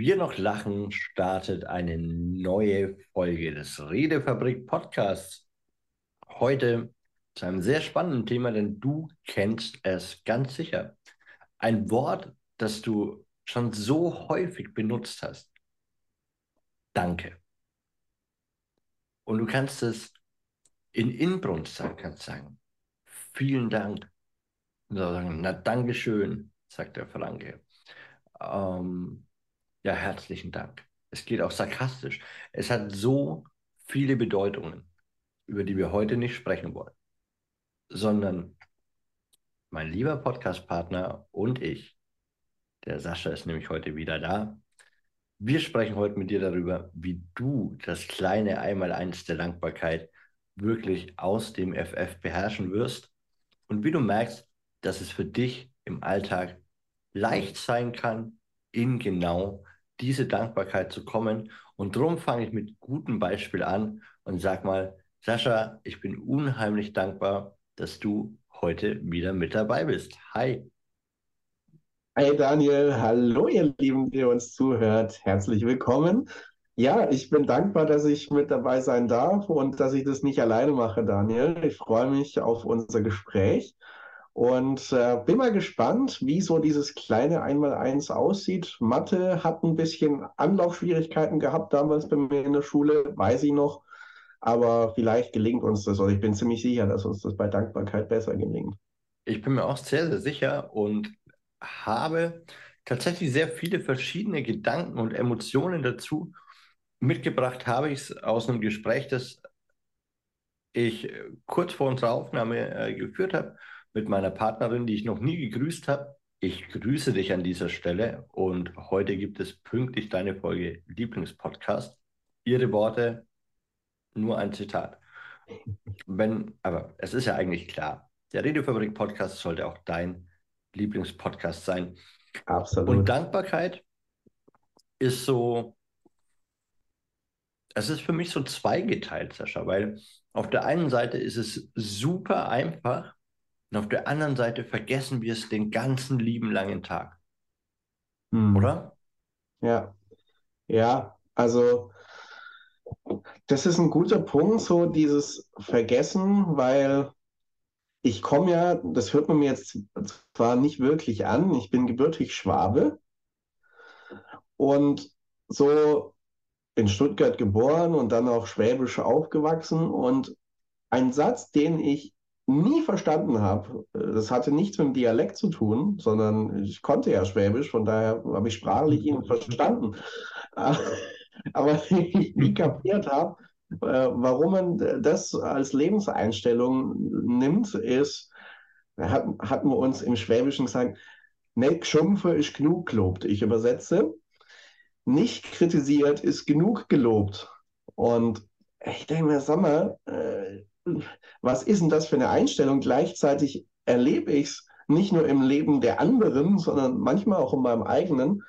Wir noch lachen, startet eine neue Folge des Redefabrik Podcasts. Heute zu einem sehr spannenden Thema, denn du kennst es ganz sicher. Ein Wort, das du schon so häufig benutzt hast. Danke. Und du kannst es in Inbrunst sagen, kannst sagen, vielen Dank. Und sagen, na, Dankeschön, sagt der Franke. Ähm, ja, herzlichen Dank. Es geht auch sarkastisch. Es hat so viele Bedeutungen, über die wir heute nicht sprechen wollen, sondern mein lieber Podcast-Partner und ich, der Sascha ist nämlich heute wieder da. Wir sprechen heute mit dir darüber, wie du das kleine Einmaleins der Dankbarkeit wirklich aus dem FF beherrschen wirst und wie du merkst, dass es für dich im Alltag leicht sein kann, in genau diese Dankbarkeit zu kommen. Und darum fange ich mit gutem Beispiel an und sag mal, Sascha, ich bin unheimlich dankbar, dass du heute wieder mit dabei bist. Hi. Hi Daniel, hallo ihr Lieben, die uns zuhört. Herzlich willkommen. Ja, ich bin dankbar, dass ich mit dabei sein darf und dass ich das nicht alleine mache, Daniel. Ich freue mich auf unser Gespräch. Und äh, bin mal gespannt, wie so dieses kleine Einmaleins aussieht. Mathe hat ein bisschen Anlaufschwierigkeiten gehabt damals bei mir in der Schule, weiß ich noch. Aber vielleicht gelingt uns das, oder ich bin ziemlich sicher, dass uns das bei Dankbarkeit besser gelingt. Ich bin mir auch sehr, sehr sicher und habe tatsächlich sehr viele verschiedene Gedanken und Emotionen dazu. Mitgebracht habe ich es aus einem Gespräch, das ich kurz vor unserer Aufnahme äh, geführt habe mit meiner Partnerin, die ich noch nie gegrüßt habe. Ich grüße dich an dieser Stelle und heute gibt es pünktlich deine Folge Lieblingspodcast. Ihre Worte, nur ein Zitat. Wenn, aber es ist ja eigentlich klar, der Redefabrik Podcast sollte auch dein Lieblingspodcast sein. Absolut. Und Dankbarkeit ist so, es ist für mich so zweigeteilt, Sascha, weil auf der einen Seite ist es super einfach, und auf der anderen Seite vergessen wir es den ganzen lieben langen Tag. Hm. Oder? Ja. Ja, also das ist ein guter Punkt, so dieses Vergessen, weil ich komme ja, das hört man mir jetzt zwar nicht wirklich an, ich bin gebürtig Schwabe und so in Stuttgart geboren und dann auch schwäbisch aufgewachsen und ein Satz, den ich nie verstanden habe. Das hatte nichts mit dem Dialekt zu tun, sondern ich konnte ja Schwäbisch, von daher habe ich sprachlich ihn verstanden. Aber ich nie kapiert habe, äh, warum man das als Lebenseinstellung nimmt, ist, hatten, wir uns im Schwäbischen gesagt, nicht geschumpfe ist genug gelobt. Ich übersetze, nicht kritisiert ist genug gelobt. Und ich denke mir, sag mal, äh, was ist denn das für eine Einstellung? Gleichzeitig erlebe ich es nicht nur im Leben der anderen, sondern manchmal auch in meinem eigenen,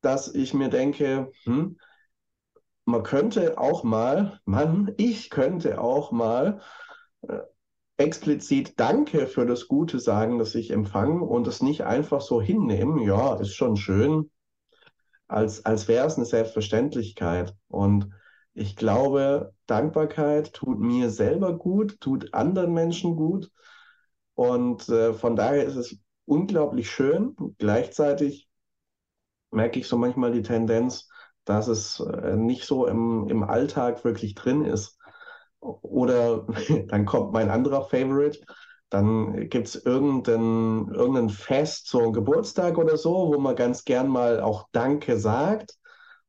dass ich mir denke, hm, man könnte auch mal, Mann, ich könnte auch mal äh, explizit Danke für das Gute sagen, das ich empfange und es nicht einfach so hinnehmen, ja, ist schon schön, als, als wäre es eine Selbstverständlichkeit. Und ich glaube, Dankbarkeit tut mir selber gut, tut anderen Menschen gut. Und äh, von daher ist es unglaublich schön. Gleichzeitig merke ich so manchmal die Tendenz, dass es äh, nicht so im, im Alltag wirklich drin ist. Oder dann kommt mein anderer Favorite, dann gibt es irgendein, irgendein Fest, so ein Geburtstag oder so, wo man ganz gern mal auch Danke sagt.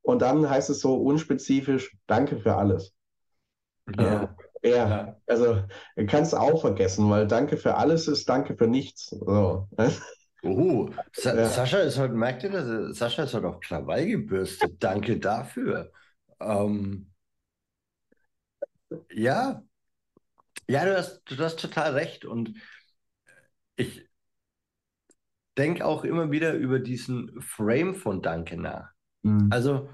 Und dann heißt es so unspezifisch, danke für alles. Ja. ja. ja. also kannst du auch vergessen, weil danke für alles ist danke für nichts. So. Uh, Sa ja. Sascha ist heute, merkt ihr das? Sascha ist heute auf Krawall gebürstet. Danke dafür. Ähm, ja, ja, du hast, du hast total recht. Und ich denke auch immer wieder über diesen Frame von Danke nach. Mhm. Also,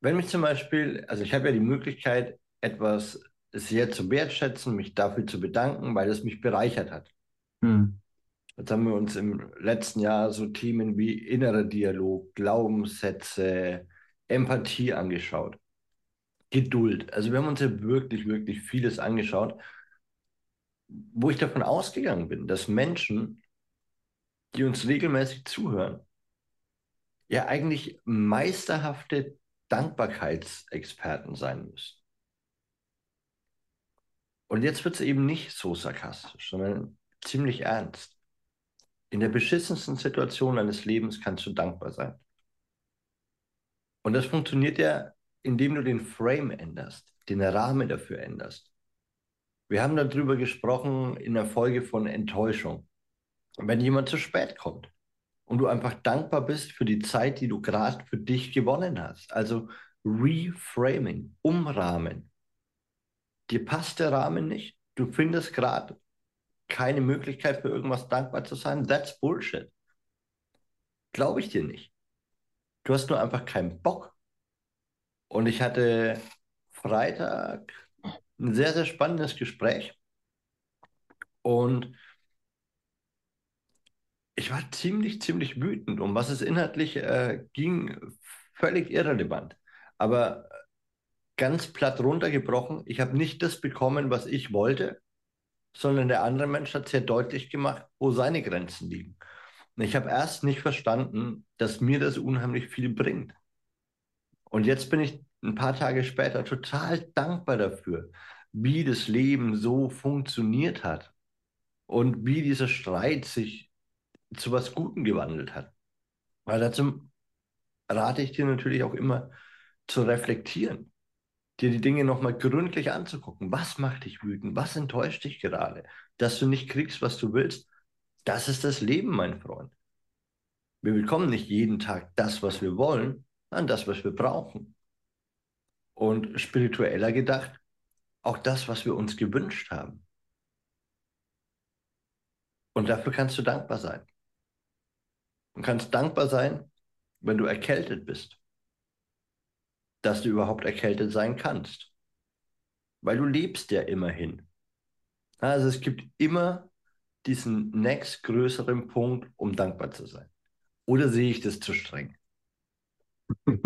wenn mich zum Beispiel, also ich habe ja die Möglichkeit, etwas sehr zu wertschätzen, mich dafür zu bedanken, weil es mich bereichert hat. Mhm. Jetzt haben wir uns im letzten Jahr so Themen wie innerer Dialog, Glaubenssätze, Empathie angeschaut. Geduld. Also wir haben uns ja wirklich, wirklich vieles angeschaut, wo ich davon ausgegangen bin, dass Menschen, die uns regelmäßig zuhören, ja eigentlich meisterhafte Dankbarkeitsexperten sein müssen. Und jetzt wird es eben nicht so sarkastisch, sondern ziemlich ernst. In der beschissensten Situation deines Lebens kannst du dankbar sein. Und das funktioniert ja, indem du den Frame änderst, den Rahmen dafür änderst. Wir haben darüber gesprochen in der Folge von Enttäuschung. Wenn jemand zu spät kommt und du einfach dankbar bist für die Zeit, die du gerade für dich gewonnen hast. Also Reframing, umrahmen. Dir passt der Rahmen nicht. Du findest gerade keine Möglichkeit für irgendwas dankbar zu sein. That's Bullshit. Glaube ich dir nicht. Du hast nur einfach keinen Bock. Und ich hatte Freitag ein sehr, sehr spannendes Gespräch. Und ich war ziemlich, ziemlich wütend. Um was es inhaltlich äh, ging, völlig irrelevant. Aber ganz platt runtergebrochen, ich habe nicht das bekommen, was ich wollte, sondern der andere Mensch hat sehr deutlich gemacht, wo seine Grenzen liegen. Und ich habe erst nicht verstanden, dass mir das unheimlich viel bringt. Und jetzt bin ich ein paar Tage später total dankbar dafür, wie das Leben so funktioniert hat und wie dieser Streit sich zu was Gutem gewandelt hat. Weil dazu rate ich dir natürlich auch immer zu reflektieren, dir die Dinge nochmal gründlich anzugucken. Was macht dich wütend? Was enttäuscht dich gerade? Dass du nicht kriegst, was du willst. Das ist das Leben, mein Freund. Wir bekommen nicht jeden Tag das, was wir wollen, sondern das, was wir brauchen. Und spiritueller gedacht, auch das, was wir uns gewünscht haben. Und dafür kannst du dankbar sein. Du kannst dankbar sein, wenn du erkältet bist dass du überhaupt erkältet sein kannst. Weil du lebst ja immerhin. Also es gibt immer diesen nächstgrößeren Punkt, um dankbar zu sein. Oder sehe ich das zu streng? das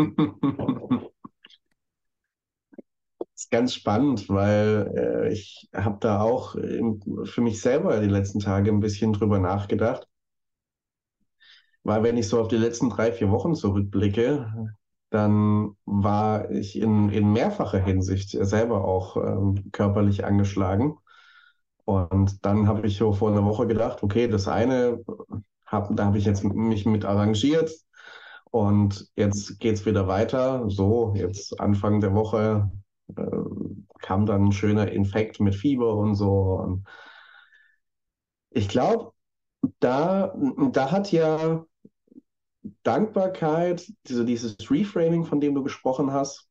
ist ganz spannend, weil äh, ich habe da auch im, für mich selber die letzten Tage ein bisschen drüber nachgedacht. Weil wenn ich so auf die letzten drei, vier Wochen zurückblicke, dann war ich in, in mehrfacher Hinsicht selber auch ähm, körperlich angeschlagen. Und dann habe ich so vor einer Woche gedacht, okay, das eine, hab, da habe ich jetzt mich mit arrangiert und jetzt geht es wieder weiter. So, jetzt Anfang der Woche äh, kam dann ein schöner Infekt mit Fieber und so. Und ich glaube, da, da hat ja Dankbarkeit, diese, dieses Reframing, von dem du gesprochen hast,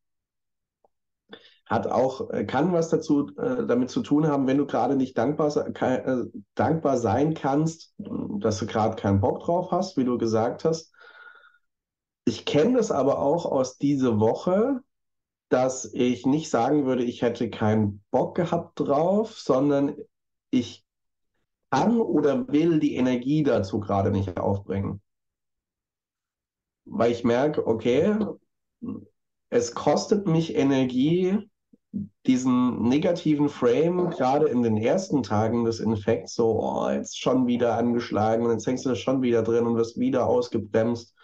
hat auch, äh, kann was dazu äh, damit zu tun haben, wenn du gerade nicht dankbar, äh, dankbar sein kannst, dass du gerade keinen Bock drauf hast, wie du gesagt hast. Ich kenne das aber auch aus dieser Woche, dass ich nicht sagen würde, ich hätte keinen Bock gehabt drauf, sondern ich kann oder will die Energie dazu gerade nicht aufbringen weil ich merke, okay, es kostet mich Energie, diesen negativen Frame gerade in den ersten Tagen des Infekts, so, oh, jetzt schon wieder angeschlagen und jetzt hängst du schon wieder drin und wirst wieder ausgebremst.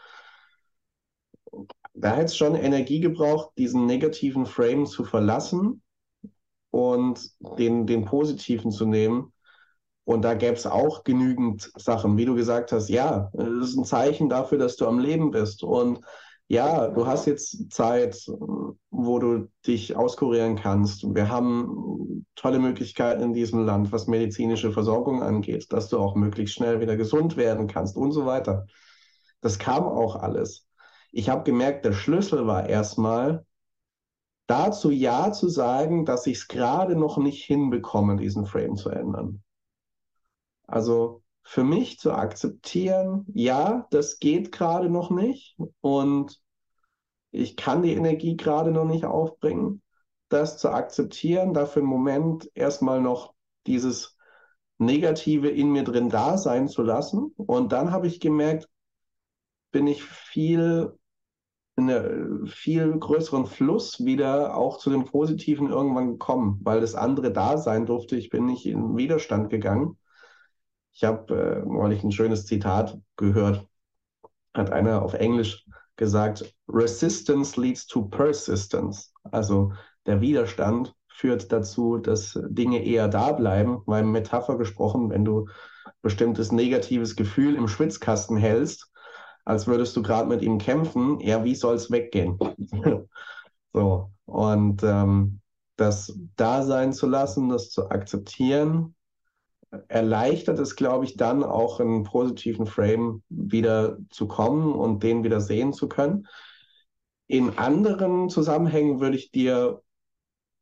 Da hat es schon Energie gebraucht, diesen negativen Frame zu verlassen und den, den positiven zu nehmen. Und da gäbe es auch genügend Sachen, wie du gesagt hast, ja, das ist ein Zeichen dafür, dass du am Leben bist. Und ja, du hast jetzt Zeit, wo du dich auskurieren kannst. Wir haben tolle Möglichkeiten in diesem Land, was medizinische Versorgung angeht, dass du auch möglichst schnell wieder gesund werden kannst und so weiter. Das kam auch alles. Ich habe gemerkt, der Schlüssel war erstmal, dazu Ja zu sagen, dass ich es gerade noch nicht hinbekomme, diesen Frame zu ändern. Also für mich zu akzeptieren, ja, das geht gerade noch nicht und ich kann die Energie gerade noch nicht aufbringen, das zu akzeptieren, dafür im Moment erstmal noch dieses Negative in mir drin da sein zu lassen. Und dann habe ich gemerkt, bin ich viel in einen viel größeren Fluss wieder auch zu dem Positiven irgendwann gekommen, weil das andere da sein durfte. Ich bin nicht in Widerstand gegangen. Ich habe äh, neulich ein schönes Zitat gehört, hat einer auf Englisch gesagt, Resistance leads to persistence. Also der Widerstand führt dazu, dass Dinge eher da bleiben, weil Metapher gesprochen, wenn du bestimmtes negatives Gefühl im Schwitzkasten hältst, als würdest du gerade mit ihm kämpfen, ja, wie soll es weggehen? so, und ähm, das da sein zu lassen, das zu akzeptieren, erleichtert es, glaube ich, dann auch in einen positiven Frame wieder zu kommen und den wieder sehen zu können. In anderen Zusammenhängen würde ich dir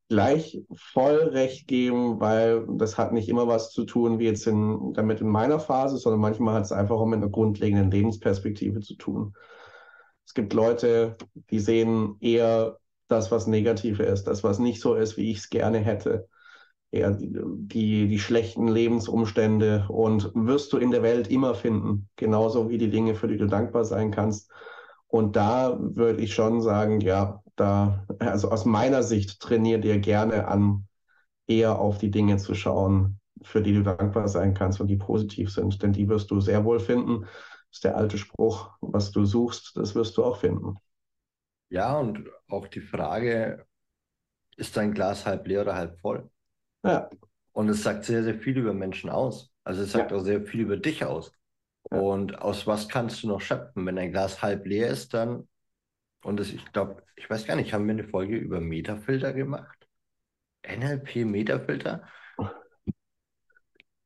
gleich voll recht geben, weil das hat nicht immer was zu tun, wie jetzt in, damit in meiner Phase, sondern manchmal hat es einfach auch mit einer grundlegenden Lebensperspektive zu tun. Es gibt Leute, die sehen eher das, was negativ ist, das, was nicht so ist, wie ich es gerne hätte. Eher die, die, schlechten Lebensumstände und wirst du in der Welt immer finden, genauso wie die Dinge, für die du dankbar sein kannst. Und da würde ich schon sagen, ja, da, also aus meiner Sicht trainiert dir gerne an, eher auf die Dinge zu schauen, für die du dankbar sein kannst und die positiv sind. Denn die wirst du sehr wohl finden. Das ist der alte Spruch, was du suchst, das wirst du auch finden. Ja, und auch die Frage, ist dein Glas halb leer oder halb voll? Ja. Und es sagt sehr, sehr viel über Menschen aus. Also es sagt ja. auch sehr viel über dich aus. Ja. Und aus was kannst du noch schöpfen? Wenn dein Glas halb leer ist, dann und das, ich glaube, ich weiß gar nicht, haben wir eine Folge über Metafilter gemacht? NLP Metafilter?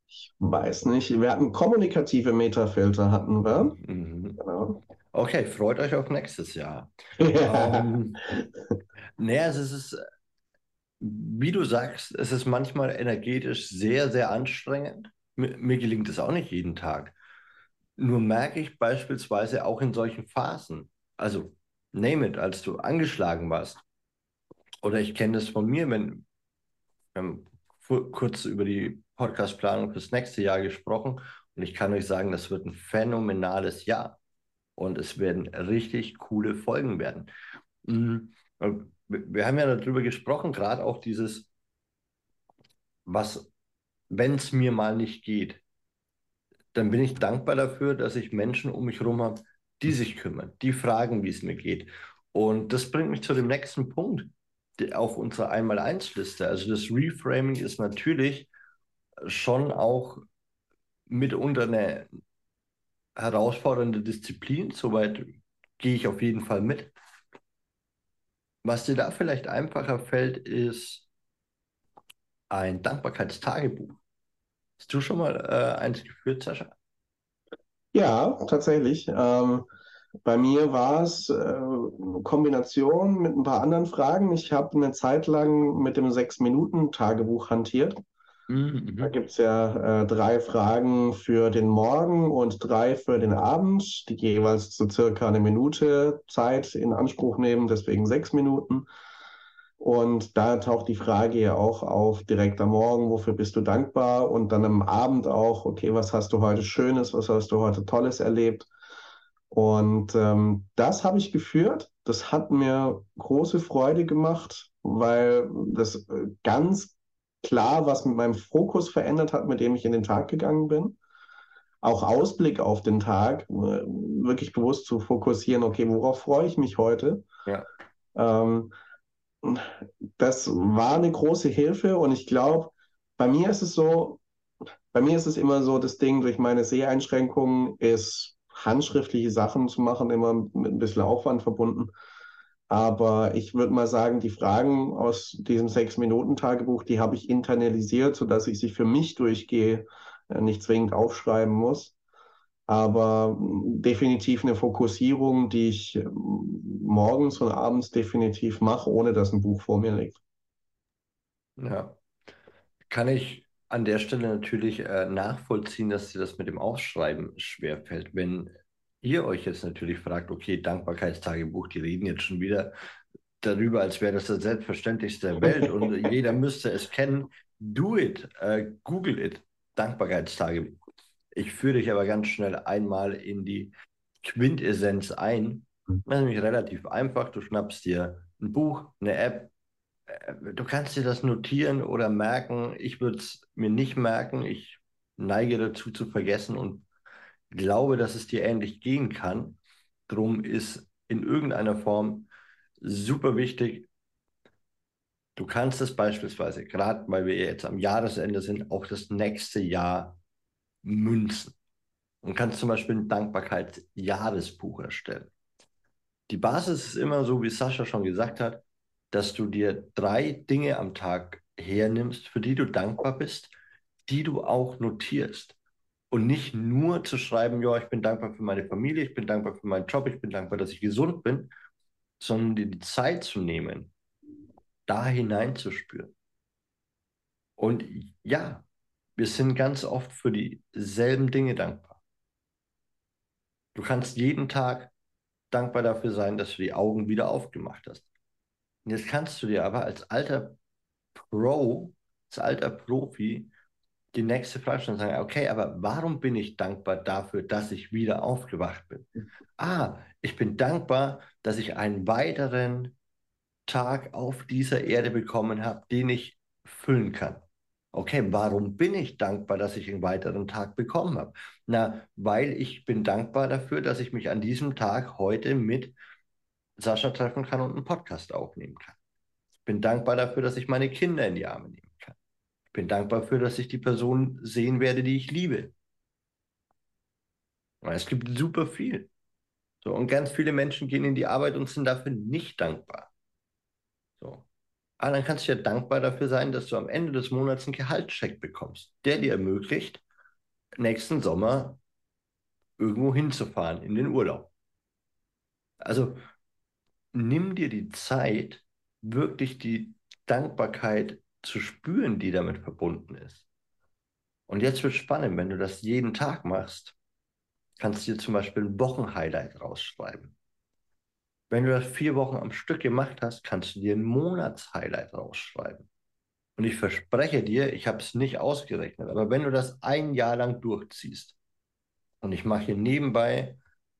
Ich weiß nicht. Wir hatten kommunikative Metafilter, hatten wir. Mhm. Genau. Okay, freut euch auf nächstes Jahr. Ja. Ähm, naja, es ist, wie du sagst, es ist manchmal energetisch sehr, sehr anstrengend. Mir, mir gelingt es auch nicht jeden Tag. Nur merke ich beispielsweise auch in solchen Phasen, also name it, als du angeschlagen warst. Oder ich kenne das von mir, wenn wir haben kurz über die Podcastplanung fürs nächste Jahr gesprochen und ich kann euch sagen, das wird ein phänomenales Jahr und es werden richtig coole Folgen werden. Mhm. Wir haben ja darüber gesprochen, gerade auch dieses, was, wenn es mir mal nicht geht, dann bin ich dankbar dafür, dass ich Menschen um mich herum habe, die sich kümmern, die fragen, wie es mir geht. Und das bringt mich zu dem nächsten Punkt auf unserer Einmal-Eins-Liste. Also das Reframing ist natürlich schon auch mitunter eine herausfordernde Disziplin. Soweit gehe ich auf jeden Fall mit. Was dir da vielleicht einfacher fällt, ist ein Dankbarkeitstagebuch. Hast du schon mal äh, eins geführt, Sascha? Ja, tatsächlich. Ähm, bei mir war es äh, eine Kombination mit ein paar anderen Fragen. Ich habe eine Zeit lang mit dem Sechs-Minuten-Tagebuch hantiert. Mhm. Da gibt es ja äh, drei Fragen für den Morgen und drei für den Abend, die jeweils so circa eine Minute Zeit in Anspruch nehmen, deswegen sechs Minuten. Und da taucht die Frage ja auch auf, direkt am Morgen, wofür bist du dankbar? Und dann am Abend auch, okay, was hast du heute Schönes, was hast du heute Tolles erlebt? Und ähm, das habe ich geführt. Das hat mir große Freude gemacht, weil das äh, ganz klar was mit meinem Fokus verändert hat, mit dem ich in den Tag gegangen bin. Auch Ausblick auf den Tag, äh, wirklich bewusst zu fokussieren, okay, worauf freue ich mich heute? Ja. Ähm, das war eine große Hilfe und ich glaube, bei mir ist es so, bei mir ist es immer so, das Ding durch meine Seheinschränkungen ist handschriftliche Sachen zu machen, immer mit ein bisschen Aufwand verbunden. Aber ich würde mal sagen, die Fragen aus diesem Sechs-Minuten-Tagebuch, die habe ich internalisiert, sodass ich sie für mich durchgehe, äh, nicht zwingend aufschreiben muss aber definitiv eine Fokussierung, die ich ähm, morgens und abends definitiv mache, ohne dass ein Buch vor mir liegt. Ja, kann ich an der Stelle natürlich äh, nachvollziehen, dass dir das mit dem Aufschreiben schwerfällt. Wenn ihr euch jetzt natürlich fragt, okay, Dankbarkeitstagebuch, die reden jetzt schon wieder darüber, als wäre das das Selbstverständlichste der Welt und jeder müsste es kennen. Do it, äh, Google it. Dankbarkeitstagebuch. Ich führe dich aber ganz schnell einmal in die Quintessenz ein. Mhm. Das ist nämlich relativ einfach. Du schnappst dir ein Buch, eine App. Äh, Du kannst dir das notieren oder merken. Ich würde es mir nicht merken. Ich neige dazu zu vergessen und glaube, dass es dir ähnlich gehen kann. Drum ist in irgendeiner Form super wichtig. Du kannst es beispielsweise, gerade weil wir jetzt am Jahresende sind, auch das nächste Jahr münzen und kannst zum Beispiel ein Dankbarkeitsjahresbuch erstellen. Die Basis ist immer so, wie Sascha schon gesagt hat, dass du dir drei Dinge am Tag hernimmst, für die du dankbar bist, die du auch notierst. Und nicht nur zu schreiben, ja, ich bin dankbar für meine Familie, ich bin dankbar für meinen Job, ich bin dankbar, dass ich gesund bin, sondern dir die Zeit zu nehmen, da hineinzuspüren. Und ja, wir sind ganz oft für dieselben Dinge dankbar. Du kannst jeden Tag dankbar dafür sein, dass du die Augen wieder aufgemacht hast. Und jetzt kannst du dir aber als alter Pro, als alter Profi die nächste Frage stellen und sagen, okay, aber warum bin ich dankbar dafür, dass ich wieder aufgewacht bin? Ah, ich bin dankbar, dass ich einen weiteren Tag auf dieser Erde bekommen habe, den ich füllen kann. Okay, warum bin ich dankbar, dass ich einen weiteren Tag bekommen habe? Na, weil ich bin dankbar dafür, dass ich mich an diesem Tag heute mit Sascha treffen kann und einen Podcast aufnehmen kann. Ich bin dankbar dafür, dass ich meine Kinder in die Arme nehmen kann. Ich bin dankbar dafür, dass ich die Person sehen werde, die ich liebe. Es gibt super viel. So, und ganz viele Menschen gehen in die Arbeit und sind dafür nicht dankbar. So. Aber dann kannst du ja dankbar dafür sein, dass du am Ende des Monats einen Gehaltscheck bekommst, der dir ermöglicht, nächsten Sommer irgendwo hinzufahren in den Urlaub. Also nimm dir die Zeit, wirklich die Dankbarkeit zu spüren, die damit verbunden ist. Und jetzt wird spannend, wenn du das jeden Tag machst, kannst du dir zum Beispiel ein Wochenhighlight rausschreiben. Wenn du das vier Wochen am Stück gemacht hast, kannst du dir ein Monatshighlight rausschreiben. Und ich verspreche dir, ich habe es nicht ausgerechnet, aber wenn du das ein Jahr lang durchziehst, und ich mache hier nebenbei,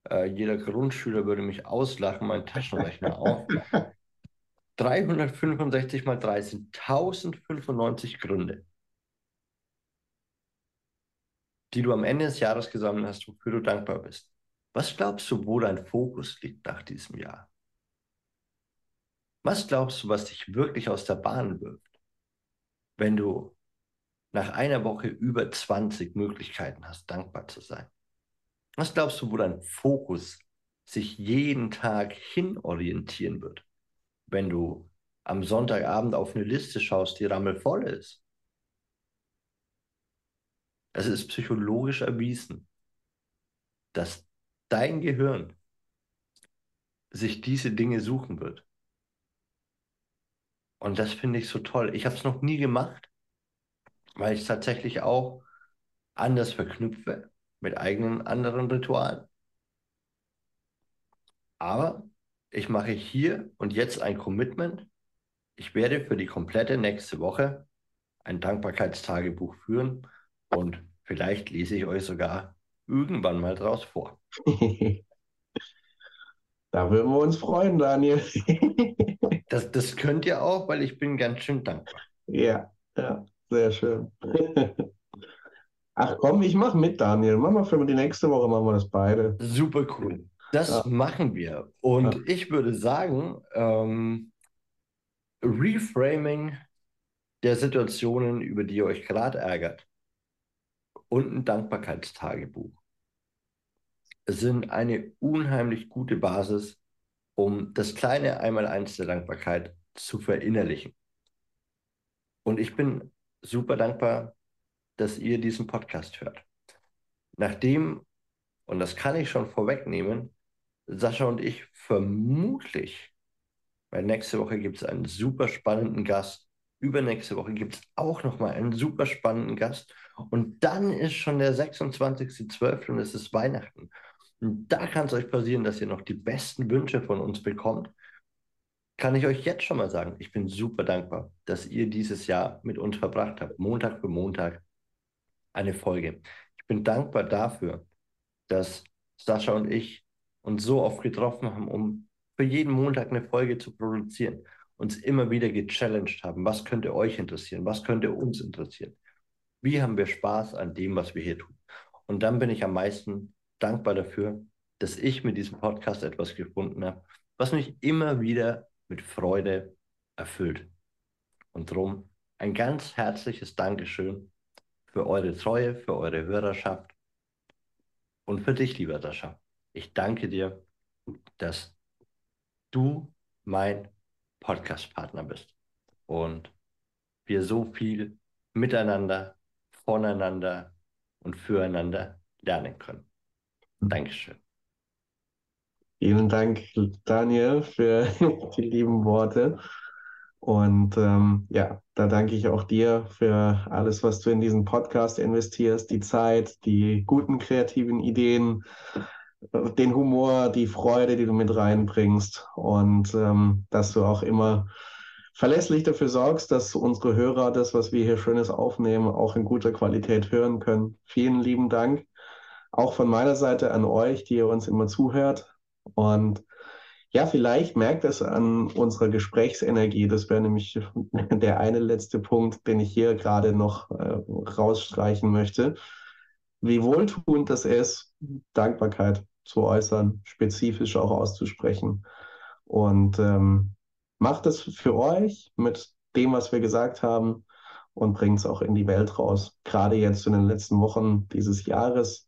äh, jeder Grundschüler würde mich auslachen, meinen Taschenrechner auf, 365 mal 3 sind 1095 Gründe, die du am Ende des Jahres gesammelt hast, wofür du dankbar bist. Was glaubst du, wo dein Fokus liegt nach diesem Jahr? Was glaubst du, was dich wirklich aus der Bahn wirft, wenn du nach einer Woche über 20 Möglichkeiten hast, dankbar zu sein? Was glaubst du, wo dein Fokus sich jeden Tag hinorientieren wird, wenn du am Sonntagabend auf eine Liste schaust, die rammelvoll ist? Es ist psychologisch erwiesen, dass dein Gehirn sich diese Dinge suchen wird. Und das finde ich so toll. Ich habe es noch nie gemacht, weil ich es tatsächlich auch anders verknüpfe mit eigenen anderen Ritualen. Aber ich mache hier und jetzt ein Commitment. Ich werde für die komplette nächste Woche ein Dankbarkeitstagebuch führen und vielleicht lese ich euch sogar irgendwann mal draus vor. Da würden wir uns freuen, Daniel. Das, das könnt ihr auch, weil ich bin ganz schön dankbar. Ja, ja, sehr schön. Ach komm, ich mache mit, Daniel. Machen wir für die nächste Woche, machen wir das beide. Super cool. Das Ja. machen wir. Und Ja. ich würde sagen, ähm, Reframing der Situationen, über die ihr euch gerade ärgert, und ein Dankbarkeitstagebuch sind eine unheimlich gute Basis, um das kleine Einmaleins der Dankbarkeit zu verinnerlichen. Und ich bin super dankbar, dass ihr diesen Podcast hört. Nachdem, und das kann ich schon vorwegnehmen, Sascha und ich vermutlich, weil nächste Woche gibt es einen super spannenden Gast, übernächste Woche gibt es auch nochmal einen super spannenden Gast und dann ist schon der 26.12. und es ist Weihnachten. Und da kann es euch passieren, dass ihr noch die besten Wünsche von uns bekommt. Kann ich euch jetzt schon mal sagen, ich bin super dankbar, dass ihr dieses Jahr mit uns verbracht habt, Montag für Montag. eine Folge. Ich bin dankbar dafür, dass Sascha und ich uns so oft getroffen haben, um für jeden Montag eine Folge zu produzieren, uns immer wieder gechallenged haben. Was könnte euch interessieren? Was könnte uns interessieren? Wie haben wir Spaß an dem, was wir hier tun? Und dann bin ich am meisten dankbar dafür, dass ich mit diesem Podcast etwas gefunden habe, was mich immer wieder mit Freude erfüllt. Und darum ein ganz herzliches Dankeschön für eure Treue, für eure Hörerschaft und für dich, lieber Sascha. Ich danke dir, dass du mein Podcast-Partner bist und wir so viel miteinander, voneinander und füreinander lernen können. Dankeschön. Vielen Dank, Daniel, für die lieben Worte. Und ähm, ja, da danke ich auch dir für alles, was du in diesen Podcast investierst, die Zeit, die guten kreativen Ideen, den Humor, die Freude, die du mit reinbringst und ähm, dass du auch immer verlässlich dafür sorgst, dass unsere Hörer das, was wir hier Schönes aufnehmen, auch in guter Qualität hören können. Vielen lieben Dank. Auch von meiner Seite an euch, die ihr uns immer zuhört. Und ja, vielleicht merkt es an unserer Gesprächsenergie. Das wäre nämlich der eine letzte Punkt, den ich hier gerade noch äh, rausstreichen möchte. Wie wohltuend das ist, Dankbarkeit zu äußern, spezifisch auch auszusprechen. Und ähm, macht es für euch mit dem, was wir gesagt haben und bringt es auch in die Welt raus. Gerade jetzt in den letzten Wochen dieses Jahres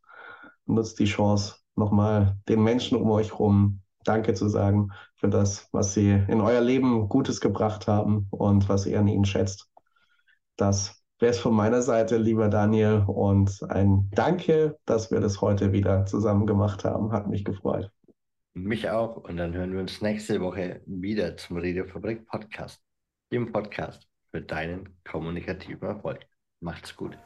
nutzt die Chance, nochmal den Menschen um euch herum Danke zu sagen für das, was sie in euer Leben Gutes gebracht haben und was ihr an ihnen schätzt. Das wäre es von meiner Seite, lieber Daniel. Und ein Danke, dass wir das heute wieder zusammen gemacht haben. Hat mich gefreut. Mich auch. Und dann hören wir uns nächste Woche wieder zum Redefabrik Podcast. Dem Podcast für deinen kommunikativen Erfolg. Macht's gut.